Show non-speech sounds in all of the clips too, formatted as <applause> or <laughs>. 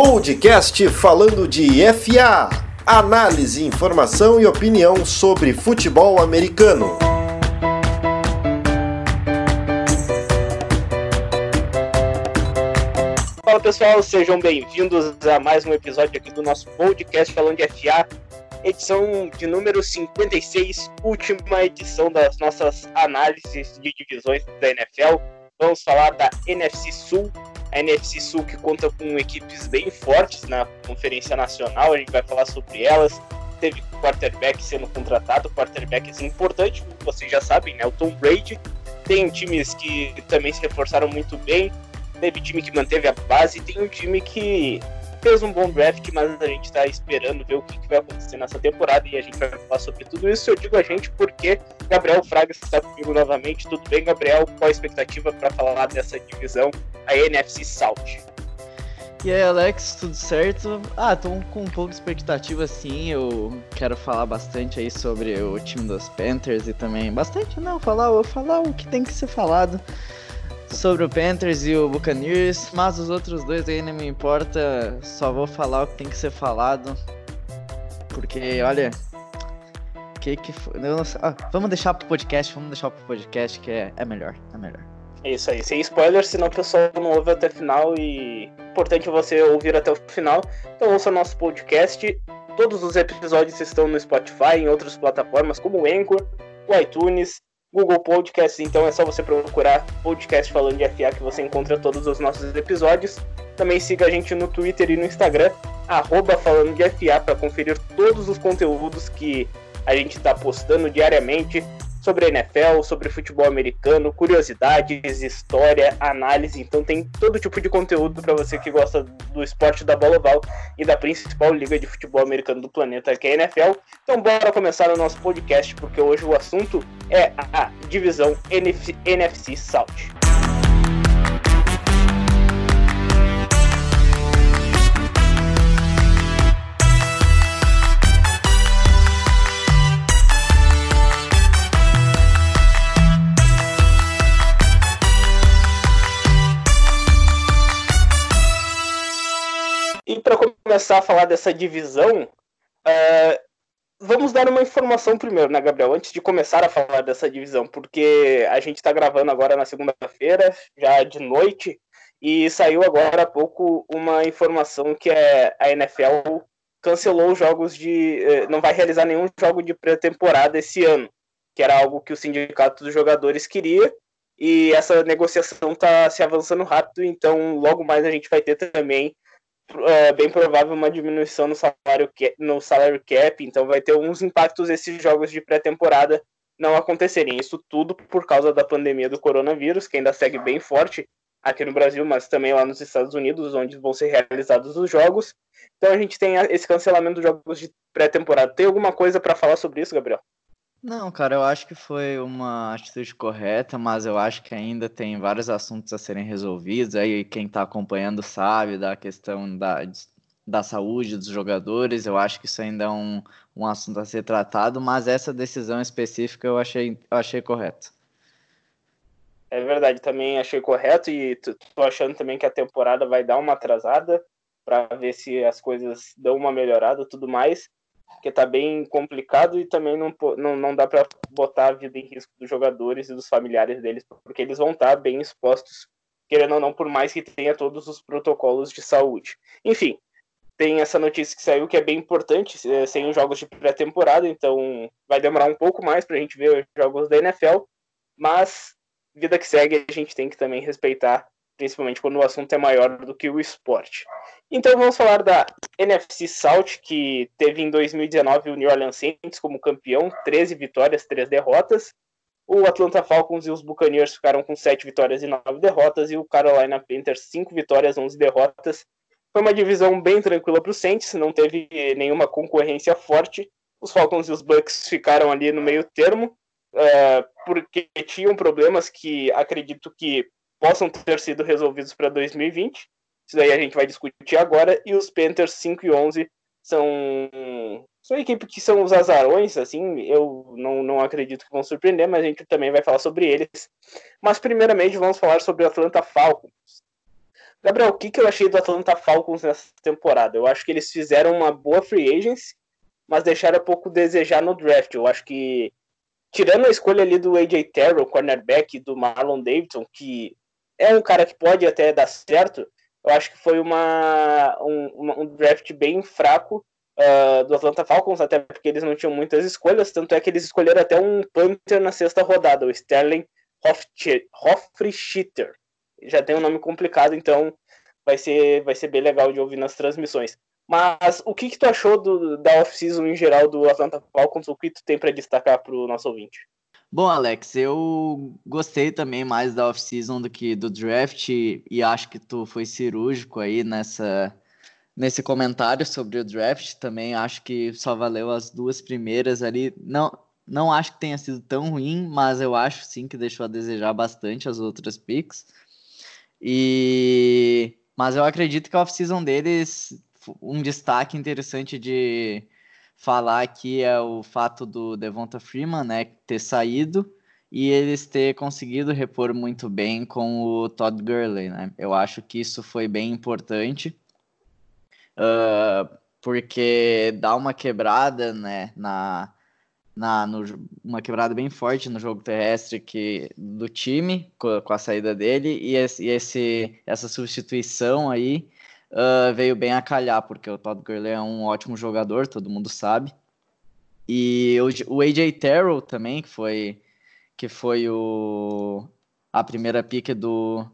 Podcast falando de FA. Análise, informação e opinião sobre futebol americano. Fala pessoal, sejam bem-vindos a mais um episódio aqui do nosso podcast falando de FA, edição de número 56, última edição das nossas análises de divisões da NFL. Vamos falar da NFC Sul, a NFC Sul que conta com equipes bem fortes na Conferência Nacional, a gente vai falar sobre elas. Teve quarterback sendo contratado, quarterbacks importantes, vocês já sabem, né? O Tom Brady. Tem times que também se reforçaram muito bem, teve time que manteve a base, tem um time que fez um bom draft, mas a gente está esperando ver o que, que, vai acontecer nessa temporada e a gente vai falar sobre tudo isso. Eu digo a gente porque Gabriel Fraga está comigo novamente. Tudo bem, Gabriel? Qual a expectativa para falar dessa divisão, a NFC South? E aí, Alex, tudo certo? Ah, tô com um pouco de expectativa sim. Eu quero falar bastante aí sobre o time dos Panthers e também bastante não, falar, falar o que tem que ser falado sobre o Panthers e o Buccaneers, mas os outros dois aí não me importa, só vou falar o que tem que ser falado. Porque, olha, que que foi? Ah, vamos deixar pro podcast, vamos deixar pro podcast que é, é melhor, é melhor. É isso aí, sem spoiler, senão o pessoal não ouve até o final e importante você ouvir até o final. Então ouça nosso podcast. Todos os episódios estão no Spotify, em outras plataformas como o Anchor, o iTunes, Google Podcast, então é só você procurar podcast falando de FA que você encontra todos os nossos episódios. Também siga a gente no Twitter e no Instagram, arroba falando de FA, para conferir todos os conteúdos que a gente está postando diariamente sobre a NFL, sobre futebol americano, curiosidades, história, análise. Então tem todo tipo de conteúdo para você que gosta do esporte da bola oval e da principal liga de futebol americano do planeta, que é a NFL. Então bora começar o nosso podcast, porque hoje o assunto é a divisão NFC South. Para começar a falar dessa divisão, uh, vamos dar uma informação primeiro, né, Gabriel? Antes de começar a falar dessa divisão, porque a gente está gravando agora na segunda-feira, já de noite, e saiu agora há pouco uma informação que é a NFL cancelou os jogos de. Eh, não vai realizar nenhum jogo de pré-temporada esse ano, que era algo que o sindicato dos jogadores queria. E essa negociação está se avançando rápido, então logo mais a gente vai ter também é bem provável uma diminuição no salário, no salário cap, então vai ter uns impactos esses jogos de pré-temporada não acontecerem. Isso tudo por causa da pandemia do coronavírus, que ainda segue bem forte aqui no Brasil, mas também lá nos Estados Unidos, onde vão ser realizados os jogos. Então a gente tem esse cancelamento dos jogos de pré-temporada. Tem alguma coisa para falar sobre isso, Gabriel? Não, cara, eu acho que foi uma atitude correta, mas eu acho que ainda tem vários assuntos a serem resolvidos. Aí quem está acompanhando sabe da questão da, da saúde dos jogadores. Eu acho que isso ainda é um, um assunto a ser tratado, mas essa decisão específica eu achei, eu achei correta. É verdade, também achei correto e tô achando também que a temporada vai dar uma atrasada para ver se as coisas dão uma melhorada tudo mais porque tá bem complicado e também não, não, não dá para botar a vida em risco dos jogadores e dos familiares deles, porque eles vão estar tá bem expostos, querendo ou não, por mais que tenha todos os protocolos de saúde. Enfim, tem essa notícia que saiu que é bem importante, é, sem os jogos de pré-temporada, então vai demorar um pouco mais para a gente ver os jogos da NFL, mas vida que segue, a gente tem que também respeitar principalmente quando o assunto é maior do que o esporte. Então vamos falar da NFC South, que teve em 2019 o New Orleans Saints como campeão, 13 vitórias, 3 derrotas. O Atlanta Falcons e os Buccaneers ficaram com 7 vitórias e 9 derrotas, e o Carolina Panthers 5 vitórias, 11 derrotas. Foi uma divisão bem tranquila para o Saints, não teve nenhuma concorrência forte. Os Falcons e os Bucks ficaram ali no meio termo, é, porque tinham problemas que acredito que possam ter sido resolvidos para 2020. Isso daí a gente vai discutir agora. E os Panthers 5 e 11 são, são a equipe que são os azarões, assim, eu não, não acredito que vão surpreender, mas a gente também vai falar sobre eles. Mas primeiramente vamos falar sobre o Atlanta Falcons. Gabriel, o que, que eu achei do Atlanta Falcons nessa temporada? Eu acho que eles fizeram uma boa free agency, mas deixaram pouco desejar no draft. Eu acho que, tirando a escolha ali do AJ Terrell, cornerback, do Marlon Davidson, que é um cara que pode até dar certo, eu acho que foi uma, um, um draft bem fraco uh, do Atlanta Falcons, até porque eles não tinham muitas escolhas, tanto é que eles escolheram até um punter na sexta rodada, o Sterling Hofrichter. Já tem um nome complicado, então vai ser, vai ser bem legal de ouvir nas transmissões. Mas o que, que tu achou do, da off-season em geral do Atlanta Falcons? O que tu tem para destacar para o nosso ouvinte? Bom, Alex, eu gostei também mais da off-season do que do draft e acho que tu foi cirúrgico aí nessa nesse comentário sobre o draft. Também acho que só valeu as duas primeiras ali. Não, não acho que tenha sido tão ruim, mas eu acho sim que deixou a desejar bastante as outras picks. E mas eu acredito que a off-season deles um destaque interessante de falar aqui é o fato do Devonta Freeman, né, ter saído e eles ter conseguido repor muito bem com o Todd Gurley, né? Eu acho que isso foi bem importante uh, porque dá uma quebrada, né, na, na no, uma quebrada bem forte no jogo terrestre que, do time com, a saída dele e, e esse, essa substituição aí uh, veio bem a calhar, porque o Todd Gurley é um ótimo jogador, todo mundo sabe. E o, o AJ Terrell também, que foi, que foi o, a primeira pick do,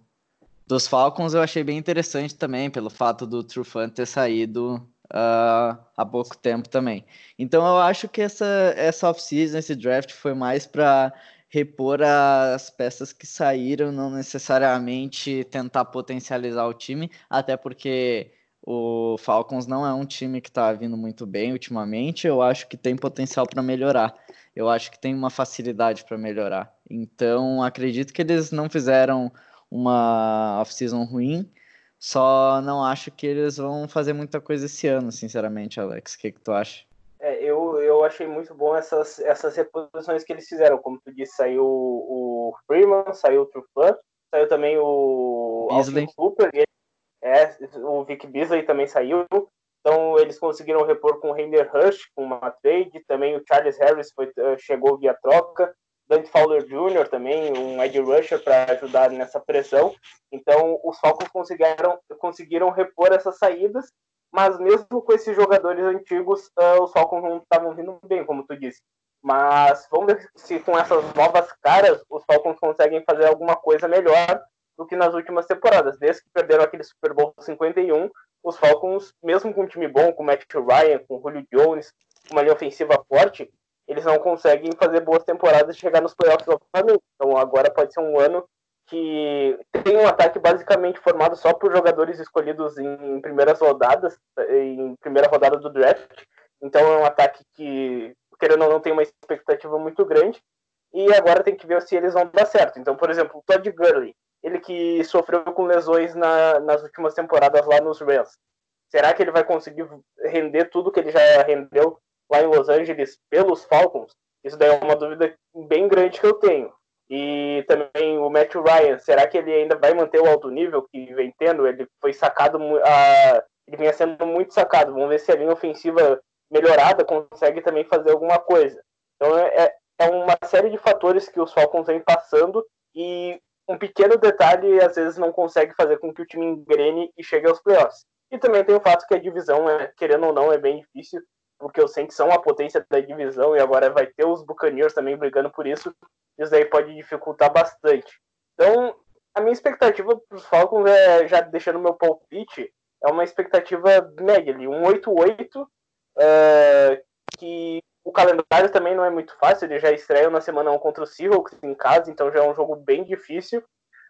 dos Falcons eu achei bem interessante também, pelo fato do Trufant ter saído uh, há pouco tempo também. Então eu acho que essa, essa off-season, esse draft foi mais para repor as peças que saíram, não necessariamente tentar potencializar o time, até porque o Falcons não é um time que está vindo muito bem ultimamente. Eu acho que tem potencial para melhorar. Eu acho que tem uma facilidade para melhorar. Então acredito que eles não fizeram uma off-season ruim. Só não acho que eles vão fazer muita coisa esse ano, sinceramente, Alex. O que, que tu acha? É, eu, eu achei muito bom essas, essas reposições que eles fizeram. Como tu disse, saiu o Freeman, saiu o Trufant, saiu também o Beasley. Cooper, e, é, o Vic Beasley também saiu. Então eles conseguiram repor com o Render Rush, com uma trade. Também o Charles Harris foi, eh, chegou via troca. Dante Fowler Jr. também, um edge rusher para ajudar nessa pressão. Então, os Falcons conseguiram, conseguiram repor essas saídas, mas mesmo com esses jogadores antigos, uh, os Falcons não estavam vindo bem, como tu disse. Mas vamos ver se com essas novas caras os Falcons conseguem fazer alguma coisa melhor do que nas últimas temporadas. Desde que perderam aquele Super Bowl 51, os Falcons, mesmo com um time bom, com o Matt Ryan, com o Julio Jones, uma linha ofensiva forte, eles não conseguem fazer boas temporadas e chegar nos playoffs novamente. Então agora pode ser um ano que tem um ataque basicamente formado só por jogadores escolhidos em primeiras rodadas, em primeira rodada do draft. Então é um ataque que, querendo ou não, tem uma expectativa muito grande. E agora tem que ver se eles vão dar certo. Então, por exemplo, o Todd Gurley, ele que sofreu com lesões na, nas últimas temporadas lá nos Rams. Será que ele vai conseguir render tudo que ele já rendeu lá em Los Angeles pelos Falcons, isso daí é uma dúvida bem grande que eu tenho. E também o Matt Ryan, será que ele ainda vai manter o alto nível que vem tendo? Ele foi sacado, a, ele vinha sendo muito sacado. Vamos ver se a linha ofensiva melhorada consegue também fazer alguma coisa. Então é, é uma série de fatores que os Falcons vêm passando e um pequeno detalhe às vezes não consegue fazer com que o time engrene e chegue aos playoffs. E também tem o fato que a divisão, é, querendo ou não, é bem difícil porque eu sei que são a potência da divisão e agora vai ter os Buccaneers também brigando por isso. Isso aí pode dificultar bastante. Então, a minha expectativa para os Falcons é, já deixando meu palpite, é uma expectativa média ali, um 8-8, é, que o calendário também não é muito fácil, ele já estreia na semana 1 contra o Seahawks em casa, então já é um jogo bem difícil,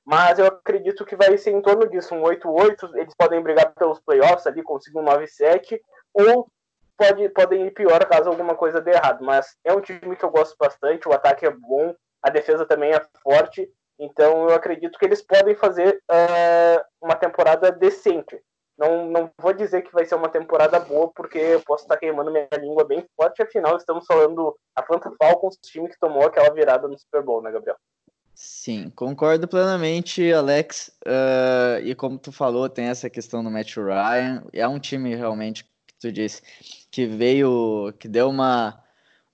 mas eu acredito que vai ser em torno disso, um 8-8, eles podem brigar pelos playoffs ali, conseguir um 9-7, ou pode, podem ir pior caso alguma coisa dê errado. Mas é um time que eu gosto bastante, o ataque é bom, a defesa também é forte. Então eu acredito que eles podem fazer uh, uma temporada decente. Não, não vou dizer que vai ser uma temporada boa, porque eu posso estar queimando minha língua bem forte. Afinal, estamos falando do Atlanta Falcons, time que tomou aquela virada no Super Bowl, né, Gabriel? Sim, concordo plenamente, Alex. Uh, e como tu falou, tem essa questão do Matt Ryan. É um time realmente que tu disse que veio, que deu uma,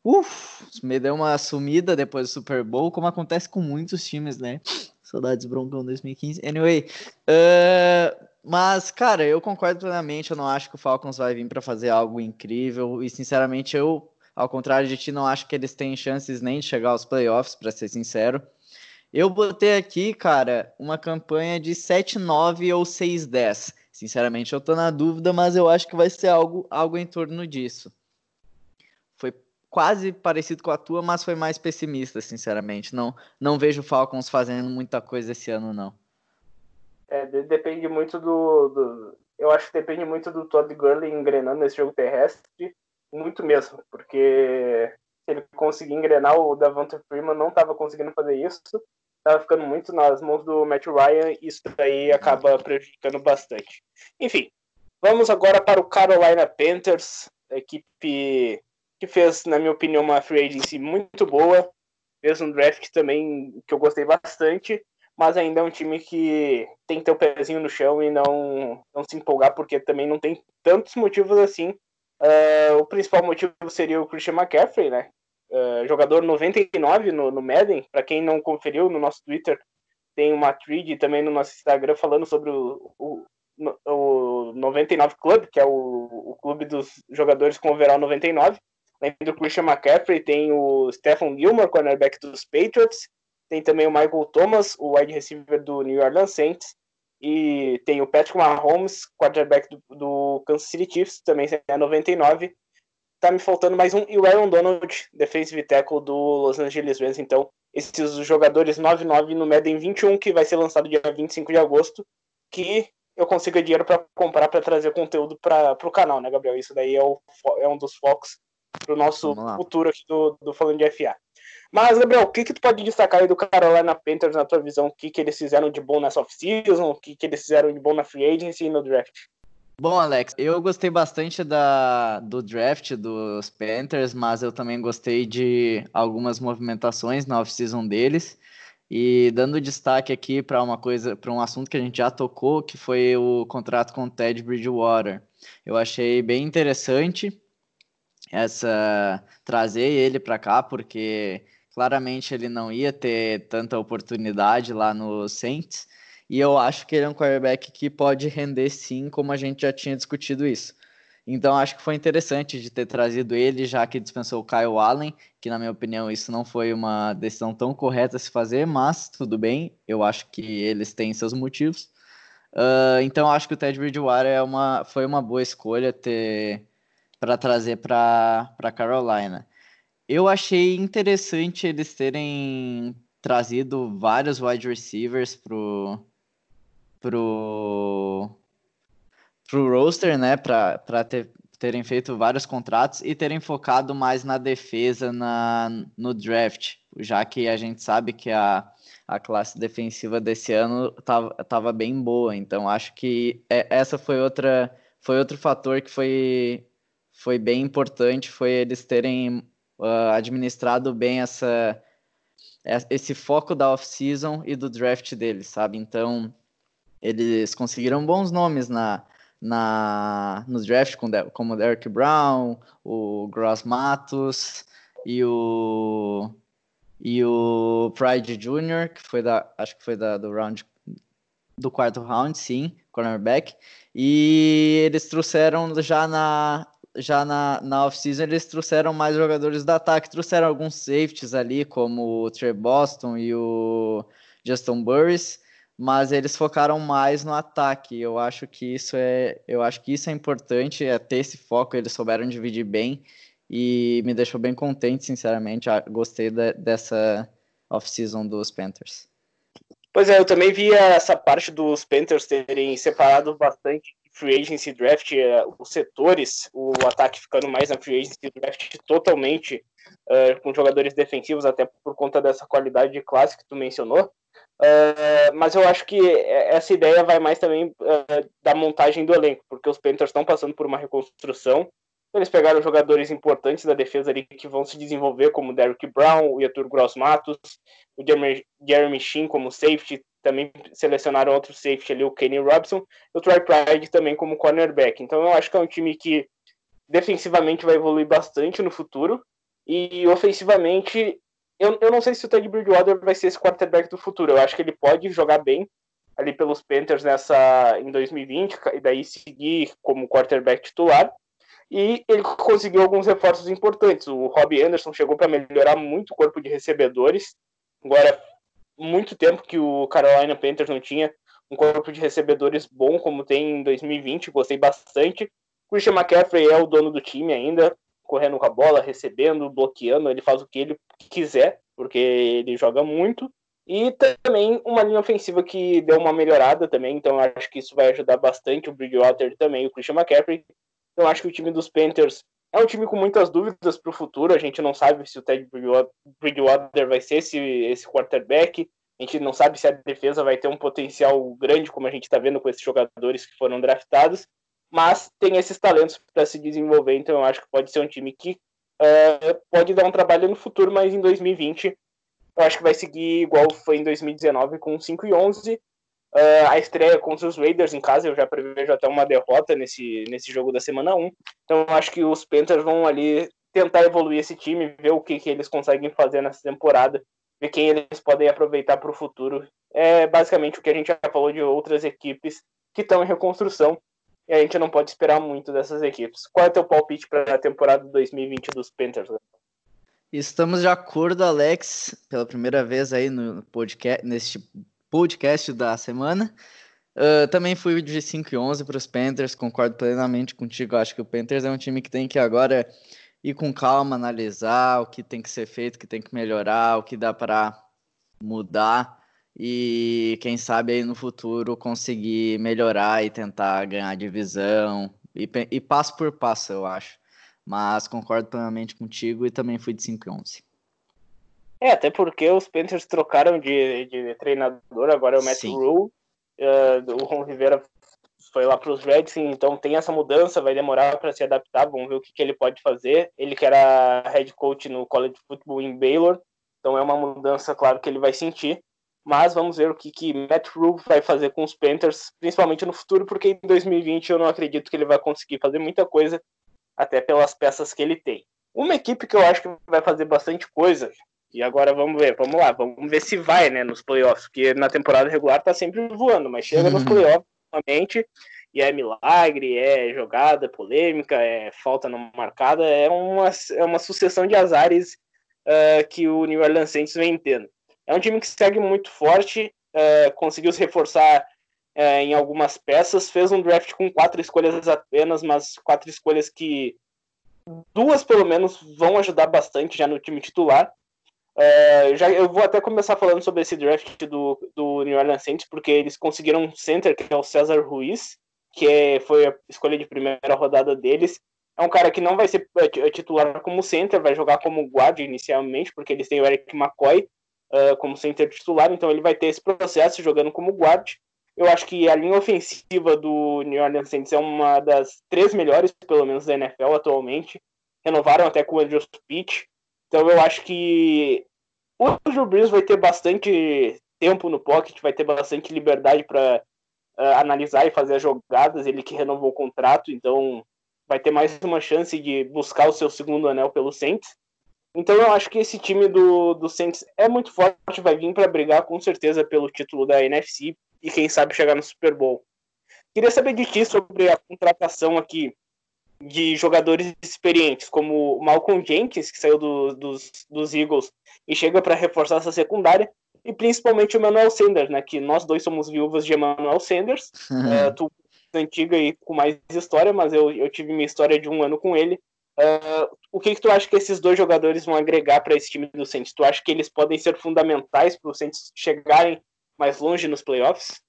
uf, me deu uma sumida depois do Super Bowl, como acontece com muitos times, né? <sniffs> Saudades Broncão 2015. Anyway, uh, mas cara, eu concordo plenamente. Eu não acho que o Falcons vai vir para fazer algo incrível e sinceramente eu, ao contrário de ti, não acho que eles têm chances nem de chegar aos playoffs, para ser sincero. Eu botei aqui, cara, uma campanha de 7-9 ou 6-10. Sinceramente, eu tô na dúvida, mas eu acho que vai ser algo, algo em torno disso. Quase parecido com a tua, mas foi mais pessimista, sinceramente. Não, não vejo o Falcons fazendo muita coisa esse ano, não. É, depende muito do, do, Eu acho que depende muito do Todd Gurley engrenando nesse jogo terrestre. Muito mesmo, porque se ele conseguir engrenar, o Davante Freeman não estava conseguindo fazer isso estava ficando muito nas mãos do Matt Ryan e isso daí acaba prejudicando bastante. Enfim, vamos agora para o Carolina Panthers, equipe que fez, na minha opinião, uma free agency muito boa, fez um draft também que eu gostei bastante, mas ainda é um time que tem que ter o pezinho no chão e não, não se empolgar, porque também não tem tantos motivos assim. Uh, o principal motivo seria o Christian McCaffrey, né? uh, jogador 99 no, no Madden. Para quem não conferiu no nosso Twitter, tem uma thread também no nosso Instagram falando sobre o, o, o 99 Club, que é o, o clube dos jogadores com overall 99. Além do Christian McCaffrey, tem o Stephen Gilmore, cornerback dos Patriots. Tem também o Michael Thomas, o wide receiver do New Orleans Saints. E tem o Patrick Mahomes, quarterback do, do Kansas City Chiefs, também é 99 tá me faltando mais um. E o Aaron Donald, defensive tackle do Los Angeles Rams. Então, esses jogadores 9-9 no Madden 21, que vai ser lançado dia 25 de agosto, que eu consiga dinheiro para comprar para trazer conteúdo para o canal, né, Gabriel? Isso daí é, o, é um dos focos para o nosso futuro aqui do, do Falando de FA. Mas, Gabriel, o que, que tu pode destacar aí do Carolina Panthers na tua visão? O que, que eles fizeram de bom nessa off-season? O que, que eles fizeram de bom na free agency e no draft? Bom, Alex, eu gostei bastante da, do draft dos Panthers, mas eu também gostei de algumas movimentações na off-season deles. E dando destaque aqui para uma coisa, para um assunto que a gente já tocou, que foi o contrato com o Ted Bridgewater. Eu achei bem interessante essa trazer ele para cá, porque claramente ele não ia ter tanta oportunidade lá no Saints. E eu acho que ele é um quarterback que pode render sim, como a gente já tinha discutido isso. Então acho que foi interessante de ter trazido ele, já que dispensou o Kyle Allen, que na minha opinião isso não foi uma decisão tão correta a se fazer, mas tudo bem, eu acho que eles têm seus motivos. Uh, então acho que o Ted Bridgewater é uma, foi uma boa escolha ter para trazer para Carolina. Eu achei interessante eles terem trazido vários wide receivers pro, pro, pro roster, né, para ter, terem feito vários contratos e terem focado mais na defesa na, no draft, já que a gente sabe que a, a classe defensiva desse ano tava, tava bem boa, então acho que é, essa foi outra foi outro fator que foi, foi bem importante, foi eles terem uh, administrado bem essa esse foco da off-season e do draft deles, sabe? Então, eles conseguiram bons nomes na, na, no draft, como o Derek Brown, o Gross Matos e o, e o Pride Jr., que foi da, acho que foi da, do round do quarto round, sim, cornerback. E eles trouxeram já na já na, na off-season eles trouxeram mais jogadores do ataque, trouxeram alguns safeties ali, como o Trey Boston e o Justin Burris mas eles focaram mais no ataque. Eu acho que isso é, eu acho que isso é importante, é ter esse foco. Eles souberam dividir bem e me deixou bem contente, sinceramente. Ah, gostei de, dessa off-season dos Panthers. Pois é, eu também vi essa parte dos Panthers terem separado bastante free agency draft, eh, os setores, o ataque ficando mais na free agency draft totalmente uh, com jogadores defensivos, até por conta dessa qualidade de classe que tu mencionou. Uh, mas eu acho que essa ideia vai mais também da montagem do elenco, porque os Panthers estão passando por uma reconstrução. Eles pegaram jogadores importantes da defesa ali que vão se desenvolver, como Derrick Brown, o Yatur Gross Matos, o Jeremy, Jeremy Sheen como safety, também selecionaram outro safety ali, o Kenny Robson, e o Troy Pride também como cornerback. Então eu acho que é um time que defensivamente vai evoluir bastante no futuro, e ofensivamente, eu, eu não sei se o Ted Bridgewater vai ser esse quarterback do futuro, eu acho que ele pode jogar bem ali pelos Panthers nessa em 2020, e daí seguir como quarterback titular, e ele conseguiu alguns reforços importantes. O Robbie Anderson chegou para melhorar muito o corpo de recebedores. Agora, muito tempo que o Carolina Panthers não tinha um corpo de recebedores bom como tem em 2020, gostei bastante. Christian McCaffrey é o dono do time ainda, correndo com a bola, recebendo, bloqueando, ele faz o que ele quiser, porque ele joga muito. E também uma linha ofensiva que deu uma melhorada também, então acho que isso vai ajudar bastante o Bridgewater também, o Christian McCaffrey. Eu acho que o time dos Panthers é um time com muitas dúvidas para o futuro. A gente não sabe se o Ted Bridgewater vai ser esse, esse quarterback. A gente não sabe se a defesa vai ter um potencial grande, como a gente está vendo com esses jogadores que foram draftados. Mas tem esses talentos para se desenvolver, então eu acho que pode ser um time que uh, pode dar um trabalho no futuro, mas em 2020 eu acho que vai seguir igual foi em 2019 com 5 e 11. Uh, a estreia contra os Raiders em casa, eu já prevejo até uma derrota nesse, nesse jogo da semana 1. Então acho que os Panthers vão ali tentar evoluir esse time, ver o que, que eles conseguem fazer nessa temporada, ver quem eles podem aproveitar para o futuro. É basicamente o que a gente já falou de outras equipes que estão em reconstrução e a gente não pode esperar muito dessas equipes. Qual é o teu palpite para a temporada 2020 dos Panthers? Estamos de acordo, Alex, pela primeira vez aí no podcast, neste podcast da semana. Uh, também fui de 5 e 11 para os Panthers, concordo plenamente contigo. Acho que o Panthers é um time que tem que agora ir com calma, analisar o que tem que ser feito, o que tem que melhorar, o que dá para mudar e quem sabe aí no futuro conseguir melhorar e tentar ganhar divisão e, e passo por passo, eu acho. Mas concordo plenamente contigo e também fui de 5 e 11. É, até porque os Panthers trocaram de, de treinador, agora é o Matt Rule. Uh, o Ron Rivera foi lá para os Redskins, então tem essa mudança, vai demorar para se adaptar, vamos ver o que, que, ele pode fazer. Ele que era head coach no college football em Baylor, então é uma mudança, claro, que ele vai sentir. Mas vamos ver o que, que Matt Rule vai fazer com os Panthers, principalmente no futuro, porque em 2020 eu não acredito que ele vai conseguir fazer muita coisa, até pelas peças que ele tem. Uma equipe que eu acho que vai fazer bastante coisa e agora vamos ver, vamos lá, vamos ver se vai, né, nos playoffs, porque na temporada regular tá sempre voando, mas chega nos uhum. playoffs realmente e é milagre, é jogada polêmica, é falta não marcada, é uma, é uma sucessão de azares uh, que o New Orleans Saints vem tendo. É um time que segue muito forte, uh, conseguiu se reforçar uh, em algumas peças, fez um draft com quatro escolhas apenas, mas quatro escolhas que duas pelo menos vão ajudar bastante já no time titular. É, já, eu vou até começar falando sobre esse draft do, do New Orleans Saints, porque eles conseguiram um center, que é o César Ruiz, que é, foi a escolha de primeira rodada deles. É um cara que não vai ser é, é titular como center, vai jogar como guard inicialmente, porque eles têm o Eric McCoy uh, como center titular, então ele vai ter esse processo jogando como guard. Eu acho que a linha ofensiva do New Orleans Saints é uma das três melhores, pelo menos, da NFL atualmente. Renovaram até com o Andrew Pitt, então eu acho que o Drew Brees vai ter bastante tempo no pocket, vai ter bastante liberdade para uh, eh, analisar e fazer as jogadas. Ele que renovou o contrato, então vai ter mais uma chance de buscar o seu segundo anel pelo Saints. Então eu acho que esse time do, do Saints é muito forte, vai vir para brigar com certeza pelo título da NFC e quem sabe chegar no Super Bowl. Queria saber de ti sobre a contratação aqui de jogadores experientes, como o Malcolm Jenkins, que saiu do, dos, dos Eagles e chega para reforçar essa secundária, e principalmente o Emmanuel Sanders, né, que nós dois somos viúvas de Emmanuel Sanders, uh, <laughs> tu antiga e com mais história, mas eu, eu tive minha história de um ano com ele. Uh, o que, que tu acha que esses dois jogadores vão agregar para esse time do Saints? Tu acha que eles podem ser fundamentais para o Saints chegarem mais longe nos playoffs?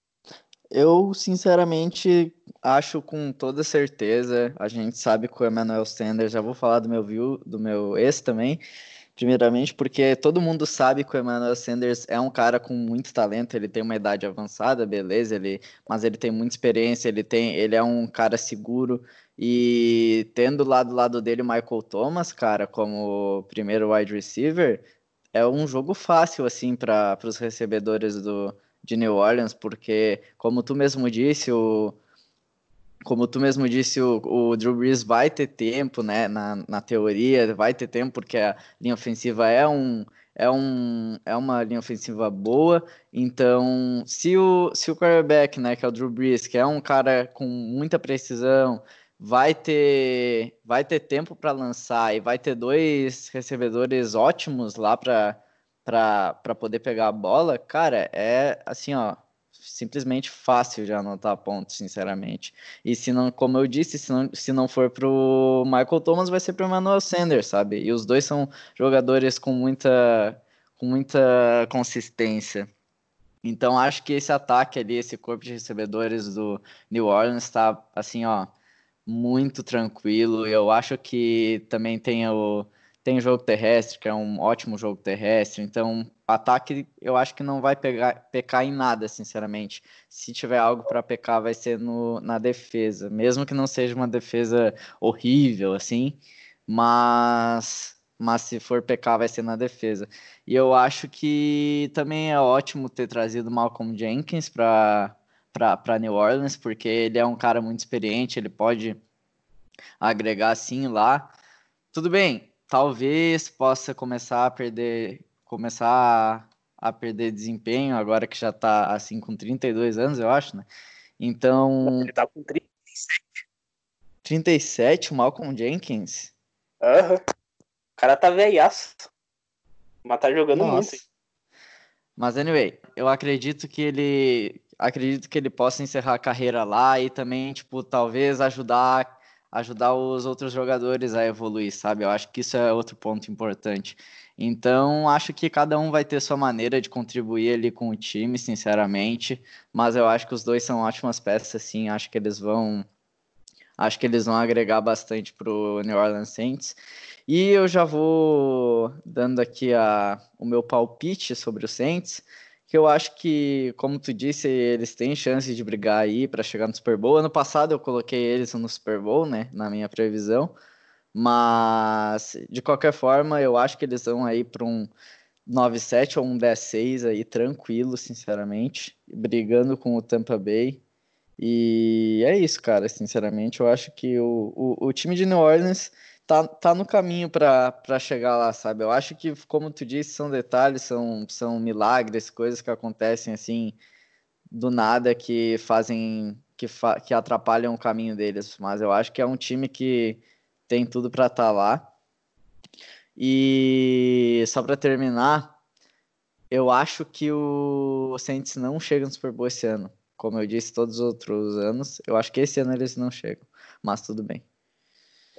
Eu, sinceramente, acho com toda certeza. A gente sabe que o Emmanuel Sanders, já vou falar do meu view, do meu ex também, primeiramente, porque todo mundo sabe que o Emmanuel Sanders é um cara com muito talento, ele tem uma idade avançada, beleza, ele, mas ele tem muita experiência, ele tem, ele é um cara seguro E tendo lá do lado dele o Michael Thomas, cara, como primeiro wide receiver, é um jogo fácil, assim, para os recebedores do, de New Orleans, porque, como tu mesmo disse, o, como tu mesmo disse, o, o Drew Brees vai ter tempo, né, na, na teoria, vai ter tempo, porque a linha ofensiva é um, é, um, é uma linha ofensiva boa, então se o, se o quarterback, né, que é o Drew Brees, que é um cara com muita precisão, vai ter, vai ter tempo para lançar e vai ter dois recebedores ótimos lá para poder pegar a bola, cara, é assim, ó, simplesmente fácil de anotar pontos, sinceramente. E se não, como eu disse, se não, se não for pro Michael Thomas, vai ser pro Emmanuel Sanders, sabe? E os dois são jogadores com muita, com muita consistência. Então acho que esse ataque ali, esse corpo de recebedores do New Orleans está assim, ó, muito tranquilo. Eu acho que também tem o tem jogo terrestre, que é um ótimo jogo terrestre. Então, ataque eu acho que não vai pegar, pecar em nada, sinceramente. Se tiver algo para pecar, vai ser no, na defesa, mesmo que não seja uma defesa horrível, assim. Mas, mas se for pecar, vai ser na defesa. E eu acho que também é ótimo ter trazido Malcolm Jenkins para New Orleans, porque ele é um cara muito experiente, ele pode agregar sim lá. Tudo bem, talvez possa começar a perder, começar a perder desempenho agora que já está assim com 32 anos, eu acho, né? Então, ele tá com 37. 37, o Malcolm Jenkins? Aham. Uhum. O cara tá velhaço. Mas tá jogando Nossa. muito. Mas anyway, eu acredito que ele acredito que ele possa encerrar a carreira lá e também, tipo, talvez ajudar ajudar os outros jogadores a evoluir, sabe? Eu acho que isso é outro ponto importante. Então, acho que cada um vai ter sua maneira de contribuir ali com o time, sinceramente, mas eu acho que os dois são ótimas peças, sim, acho que eles vão acho que eles vão agregar bastante para o New Orleans Saints. E eu já vou dando aqui a, o meu palpite sobre o Saints que eu acho que, como tu disse, eles têm chance de brigar aí para chegar no Super Bowl. Ano passado eu coloquei eles no Super Bowl, né, na minha previsão, mas de qualquer forma, eu acho que eles vão aí para um 9-7 ou um 10-6 aí tranquilo, sinceramente, brigando com o Tampa Bay. E é isso, cara, sinceramente, eu acho que o, o, o time de New Orleans tá, tá no caminho para chegar lá, sabe? Eu acho que, como tu disse, são detalhes, são, são milagres, coisas que acontecem assim do nada que fazem que, fa que atrapalham o caminho deles. Mas eu acho que é um time que tem tudo para estar tá lá. E só para terminar, eu acho que o Saints não chega no Super Bowl esse ano. Como eu disse todos os outros anos, eu acho que esse ano eles não chegam. Mas tudo bem.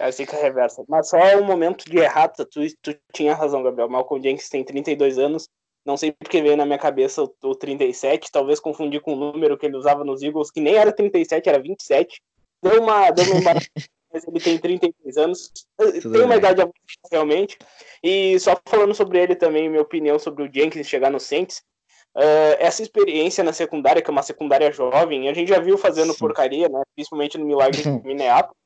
Aí fica reversa. Mas só um momento de errata, tu, tu tinha razão, Gabriel. Malcolm Jenkins tem 32 anos. Não sei porque veio na minha cabeça o, o 37, talvez confundi com o número que ele usava nos Eagles, que nem era 37, era 27. Deu uma, deu uma <laughs> mas ele tem 32 anos. Tudo tem uma bem. idade realmente. E só falando sobre ele também, minha opinião sobre o Jenkins chegar no Saints. Uh, essa experiência na secundária, que é uma secundária jovem, a gente já viu fazendo Sim. porcaria, né? Principalmente no Milagre de <laughs> Minneapolis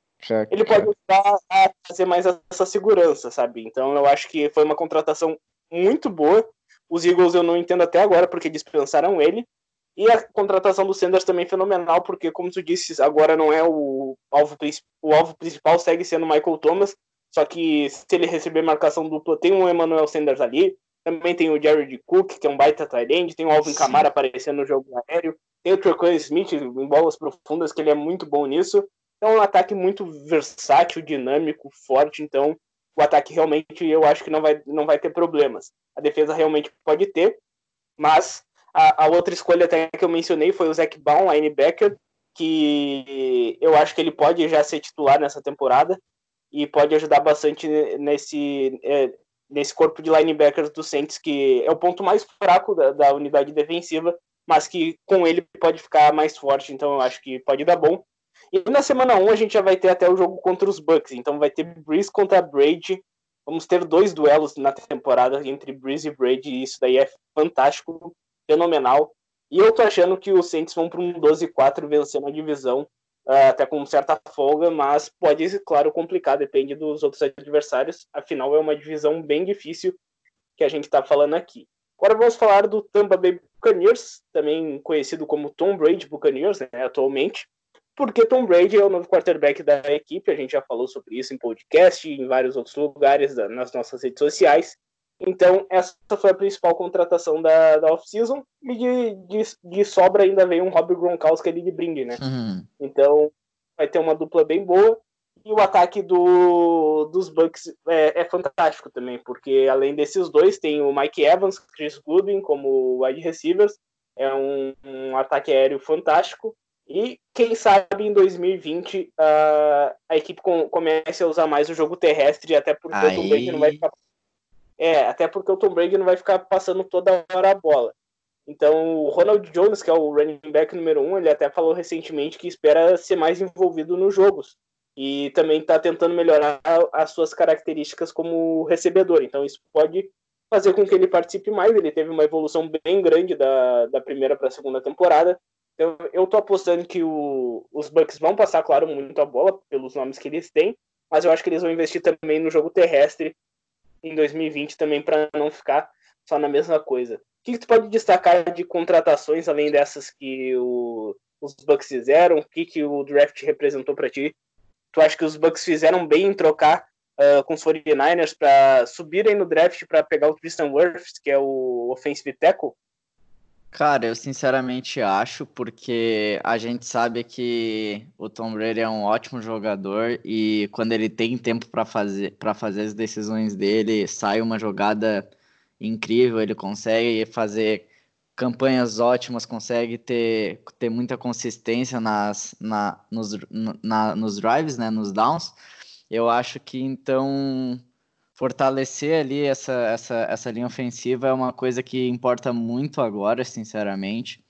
ele pode ajudar a trazer mais essa segurança, sabe? Então eu acho que foi uma contratação muito boa. Os Eagles eu não entendo até agora porque dispensaram ele. E a contratação do Sanders também fenomenal, porque, como tu disse, agora não é o alvo, o alvo principal, segue sendo Michael Thomas. Só que se ele receber marcação dupla, tem o Emmanuel Sanders ali. Também tem o Jared Cook, que é um baita tight tem o Alvin Kamara aparecendo no jogo aéreo. Tem o Trequan Smith em bolas profundas, que ele é muito bom nisso. É um ataque muito versátil, dinâmico, forte, então o ataque realmente eu acho que não vai, não vai ter problemas. A defesa realmente pode ter, mas a, a outra escolha até que eu mencionei foi o Zac Baum, linebacker, que eu acho que ele pode já ser titular nessa temporada e pode ajudar bastante nesse, é, nesse corpo de linebackers do Saints, que é o ponto mais fraco da, da unidade defensiva, mas que com ele pode ficar mais forte, então eu acho que pode dar bom. E na semana 1 a gente já vai ter até o jogo contra os Bucks. Então vai ter Breeze contra Brady. Vamos ter dois duelos na temporada entre Breeze e Brady. E isso daí é fantástico, fenomenal. E eu tô achando que os Saints vão para um 12-4 vencendo a divisão. uh, até com certa folga, mas pode, claro, complicar, depende dos outros adversários. Afinal, é uma divisão bem difícil que a gente está falando aqui. Agora vamos falar do Tampa Bay Buccaneers, também conhecido como Tom Brady Buccaneers, né, atualmente, porque Tom Brady é o novo quarterback da equipe, a gente já falou sobre isso em podcast, em vários outros lugares, nas nossas redes sociais. Então, essa foi a principal contratação da, da off-season. E de, de, de, sobra ainda veio um Rob Gronkowski ali de brinde, né? Uhum. Então, vai ter uma dupla bem boa. E o ataque do, dos Bucks é, é, fantástico também, porque além desses dois, tem o Mike Evans, Chris Goodwin como wide receivers. É um, um ataque aéreo fantástico. E quem sabe em 2020 uh, a equipe com, comece a usar mais o jogo terrestre, até porque Aí... o Tom Brady não vai ficar é, até porque o Tom Brady não vai ficar passando toda hora a bola. Então, o Ronald Jones, que é o running back número um, ele até falou recentemente que espera ser mais envolvido nos jogos. E também está tentando melhorar as suas características como recebedor. Então, isso pode fazer com que ele participe mais. Ele teve uma evolução bem grande da, da primeira para a segunda temporada. Então, eu estou apostando que o, os Bucks vão passar, claro, muito a bola pelos nomes que eles têm, mas eu acho que eles vão investir também no jogo terrestre em 2020 também para não ficar só na mesma coisa. O que, que tu pode destacar de contratações além dessas que o, os Bucks fizeram? O que, que o draft representou para ti? Tu acha que os Bucks fizeram bem em trocar uh, com os 49ers para subirem no draft para pegar o Tristan Wirfs, que é o offensive tackle? Cara, eu sinceramente acho, porque a gente sabe que o Tom Brady é um ótimo jogador e quando ele tem tempo para fazer, para fazer as decisões dele, sai uma jogada incrível, ele consegue fazer campanhas ótimas, consegue ter, ter muita consistência nas, na, nos, na, nos drives, né, nos downs. Eu acho que então fortalecer ali essa, essa, essa linha ofensiva é uma coisa que importa muito agora, sinceramente,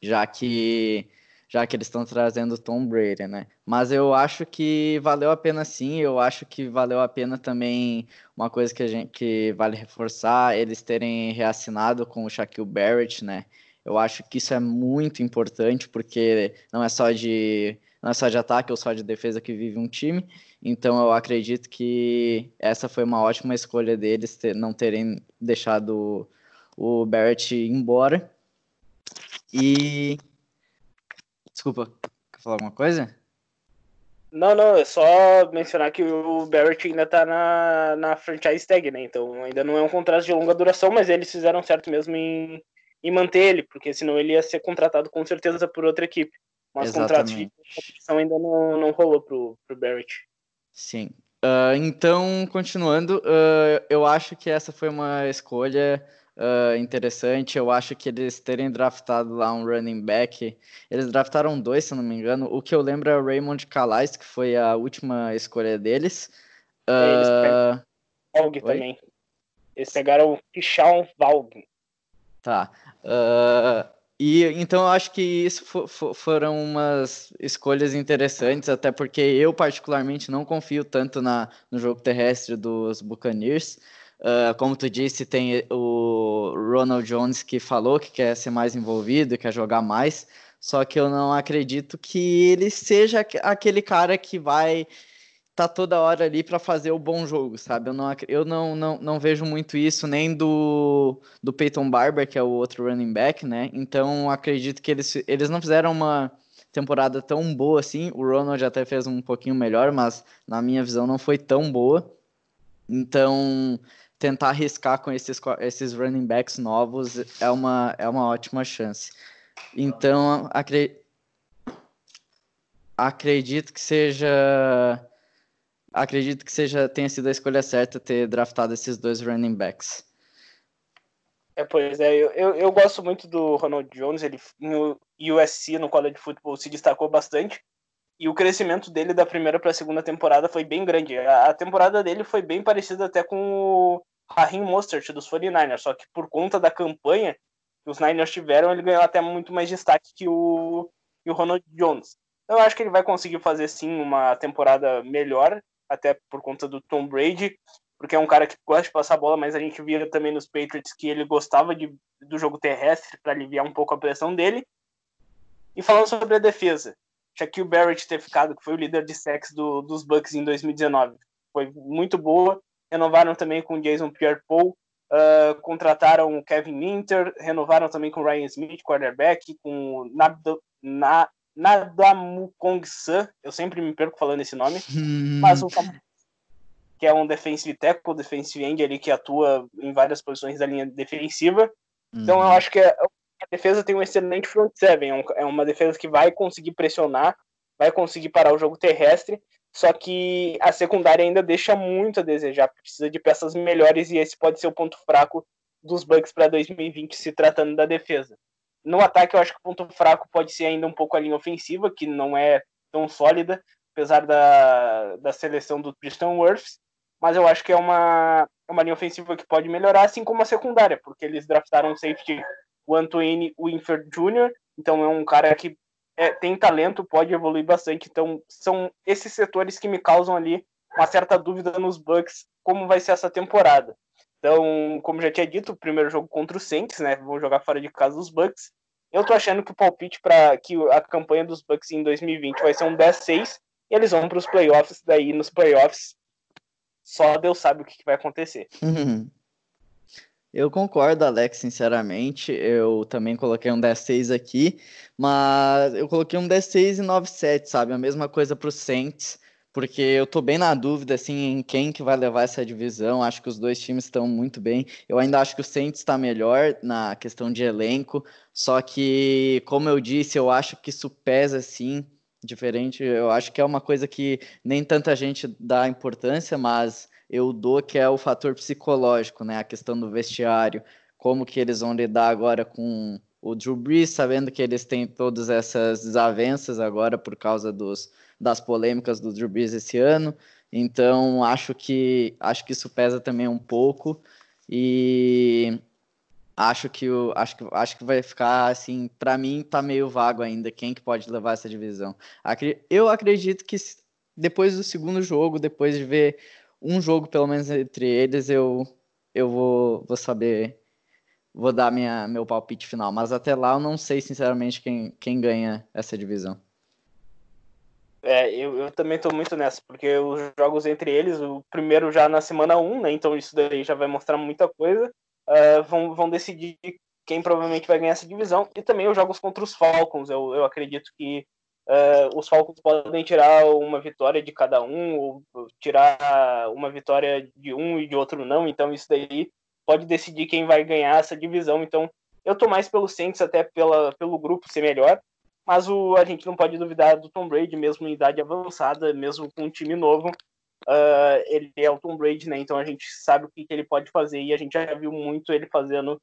já que já que eles estão trazendo Tom Brady, né? Mas eu acho que valeu a pena sim, eu acho que valeu a pena também uma coisa que a gente que vale reforçar, eles terem reassinado com o Shaquille Barrett, né? Eu acho que isso é muito importante porque não é só de não é só de ataque ou só de defesa que vive um time, então eu acredito que essa foi uma ótima escolha deles ter, não terem deixado o Barrett embora. E. Desculpa, quer falar alguma coisa? Não, não, é só mencionar que o Barrett ainda tá na, na franchise tag, né? Então ainda não é um contrato de longa duração, mas eles fizeram certo mesmo em, em manter ele, porque senão ele ia ser contratado com certeza por outra equipe. Mas o contrato de competição ainda não, não rolou pro, pro Barrett. Sim. Uh, então, continuando, uh, eu acho que essa foi uma escolha uh, interessante. Eu acho que eles terem draftado lá um running back, eles draftaram dois, se não me engano. O que eu lembro é o Raymond Calais, que foi a última escolha deles. Eles pegaram Valg também. Eles pegaram o Kishawn Valg. Tá. Uh, e então eu acho que isso for, for, foram umas escolhas interessantes, até porque eu particularmente não confio tanto na, no jogo terrestre dos Buccaneers. Uh, como tu disse, tem o Ronald Jones que falou que quer ser mais envolvido, quer jogar mais, só que eu não acredito que ele seja aquele cara que vai tá toda hora ali para fazer o bom jogo, sabe? Eu, não, eu não, não, não vejo muito isso nem do, do Peyton Barber, que é o outro running back, né? Então acredito que eles, eles não fizeram uma temporada tão boa assim. O Ronald até fez um pouquinho melhor, mas na minha visão não foi tão boa. Então tentar arriscar com esses, esses running backs novos é uma, é uma ótima chance. Então acre... acredito que seja acredito que seja tenha sido a escolha certa ter draftado esses dois running backs. É, pois é, eu, eu, eu, gosto muito do Ronald Jones, ele no USC, no college football, se destacou bastante, e o crescimento dele da primeira para a segunda temporada foi bem grande. A, a, temporada dele foi bem parecida até com o Raheem Mostert dos 49ers, só que por conta da campanha que os Niners tiveram, ele ganhou até muito mais destaque que o, que o Ronald Jones. Eu acho que ele vai conseguir fazer sim uma temporada melhor até por conta do Tom Brady, porque é um cara que gosta de passar a bola, mas a gente via também nos Patriots que ele gostava de, do jogo terrestre para aliviar um pouco a pressão dele. E falando sobre a defesa, Shaquille Barrett ter ficado, que foi o líder de sex do, dos Bucks em 2019. Foi muito boa. Renovaram também com Jason Pierre-Paul, uh, contrataram Kevin Minter, renovaram também com Ryan Smith, quarterback, com Nabdo, na, Nadamukong Sun, eu sempre me perco falando esse nome, mas o que é um defensive tackle, defensive end ali que atua em várias posições da linha defensiva. Então eu uhum. acho que a defesa tem um excelente front seven, é, é uma defesa que vai conseguir pressionar, vai conseguir parar o jogo terrestre, só que a secundária ainda deixa muito a desejar, precisa de peças melhores e esse pode ser o ponto fraco dos Bucks para 2020 se tratando da defesa. No ataque eu acho que o ponto fraco pode ser ainda um pouco a linha ofensiva, que não é tão sólida, apesar da, da seleção do Tristan Wirfs, mas eu acho que é uma, é uma linha ofensiva que pode melhorar, assim como a secundária, porque eles draftaram um safety, o Antoine Winford Jr., então é um cara que é, tem talento, pode evoluir bastante. Então são esses setores que me causam ali uma certa dúvida nos Bucks como vai ser essa temporada. Então, como já tinha dito, o primeiro jogo contra o Saints, né? Vão jogar fora de casa os Bucks. Eu tô achando que o palpite para que a campanha dos Bucks em 2020 vai ser um 10-6 e eles vão para os playoffs. Daí, nos playoffs, só Deus sabe o que, que vai acontecer. Uhum. Eu concordo, Alex, sinceramente. Eu também coloquei um 10-6 aqui, mas eu coloquei um 10-6 e 9-7, sabe? A mesma coisa para o Saints, porque eu tô bem na dúvida assim em quem que vai levar essa divisão. Acho que os dois times estão muito bem. Eu ainda acho que o Saints está melhor na questão de elenco, só que, como eu disse, eu acho que isso pesa assim diferente. Eu acho que é uma coisa que nem tanta gente dá importância, mas eu dou que é o fator psicológico, né? A questão do vestiário, como que eles vão lidar agora com o Drew Brees, sabendo que eles têm todas essas desavenças agora por causa dos, das polêmicas do Drew Brees esse ano. Então, acho que acho que isso pesa também um pouco e acho que o, acho que acho que vai ficar assim, para mim tá meio vago ainda quem que pode levar essa divisão. Eu acredito que depois do segundo jogo, depois de ver um jogo pelo menos entre eles, eu eu vou, vou saber vou dar minha meu palpite final, mas até lá eu não sei sinceramente quem quem ganha essa divisão. É, eu, eu também tô muito nessa, porque os jogos entre eles, o primeiro já na semana 1, né? Então isso daí já vai mostrar muita coisa uh, vão, vão decidir quem provavelmente vai ganhar essa divisão. E também os jogos contra os Falcons. Eu, eu acredito que uh, os Falcons podem tirar uma vitória de cada um, ou tirar uma vitória de um e de outro não. Então isso daí pode decidir quem vai ganhar essa divisão. Então eu tô mais pelo Saints, até pela, pelo grupo ser melhor. Mas o, a gente não pode duvidar do Tom Brady, mesmo em idade avançada, mesmo com um time novo uh, ele é o Tom Brady, né? Então a gente sabe o que, que, ele pode fazer e a gente já viu muito ele fazendo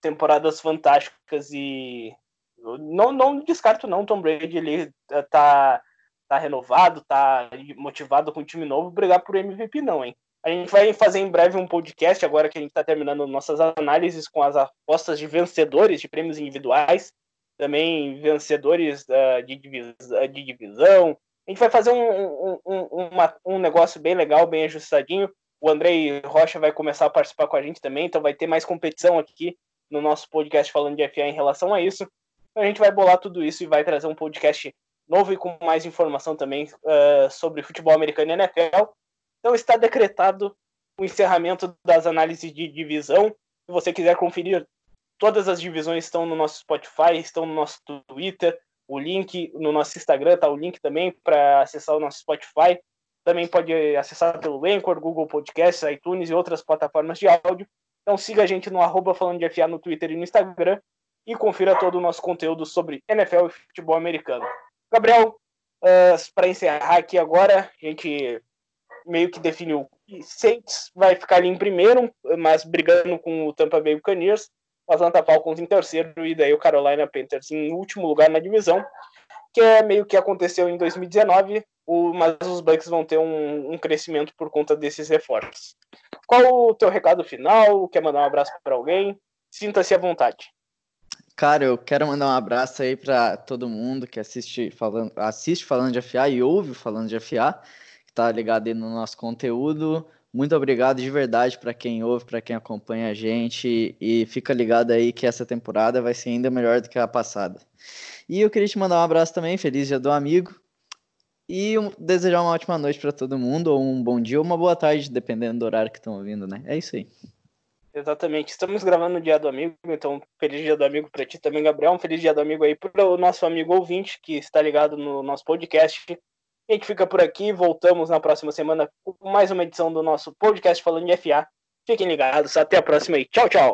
temporadas fantásticas e não, não descarto não, Tom Brady ele eh, tá, tá renovado, tá motivado com um time novo, brigar por MVP não, hein? A gente vai fazer em breve um podcast, agora que a gente está terminando nossas análises com as apostas de vencedores de prêmios individuais, também vencedores uh, de, divis de divisão, a gente vai fazer um, um, uma, um negócio bem legal, bem ajustadinho. O Andrei Rocha vai começar a participar com a gente também, então vai ter mais competição aqui no nosso podcast falando de FA em relação a isso. Então a gente vai bolar tudo isso e vai trazer um podcast novo e com mais informação também uh, sobre futebol americano e NFL. Então está decretado o encerramento das análises de divisão. Se você quiser conferir, todas as divisões estão no nosso Spotify, estão no nosso Twitter, o link no nosso Instagram, tá o link também para acessar o nosso Spotify. Também pode acessar pelo Anchor, Google Podcasts, iTunes e outras plataformas de áudio. Então siga a gente no arroba falando de FA no Twitter e no Instagram e confira todo o nosso conteúdo sobre NFL e futebol americano. Gabriel, uh, para encerrar aqui agora, a gente meio que definiu Saints vai ficar ali em primeiro, mas brigando com o Tampa Bay Buccaneers Atlanta Falcons em terceiro e daí o Carolina Panthers em último lugar na divisão, que é meio que aconteceu em 2019, o, mas os Bucks vão ter um, um crescimento por conta desses reforços. Qual o teu recado final? Quer mandar um abraço para alguém? Sinta-se à vontade. Cara, eu quero mandar um abraço aí para todo mundo que assiste falando, assiste falando de FA e ouve falando de FA, que tá ligado aí no nosso conteúdo. Muito obrigado de verdade para quem ouve, para quem acompanha a gente e fica ligado aí que essa temporada vai ser ainda melhor do que a passada. E eu queria te mandar um abraço também, feliz dia do amigo. E desejar uma ótima noite para todo mundo, ou um bom dia, ou uma boa tarde, dependendo do horário que estão ouvindo, né? É isso aí. Exatamente. Estamos gravando no Dia do Amigo, então feliz Dia do Amigo para ti também, Gabriel. Um feliz Dia do Amigo aí para o nosso amigo ouvinte que está ligado no nosso podcast. A gente fica por aqui, voltamos na próxima semana com mais uma edição do nosso podcast falando de FA. Fiquem ligados, até a próxima aí. Tchau, tchau.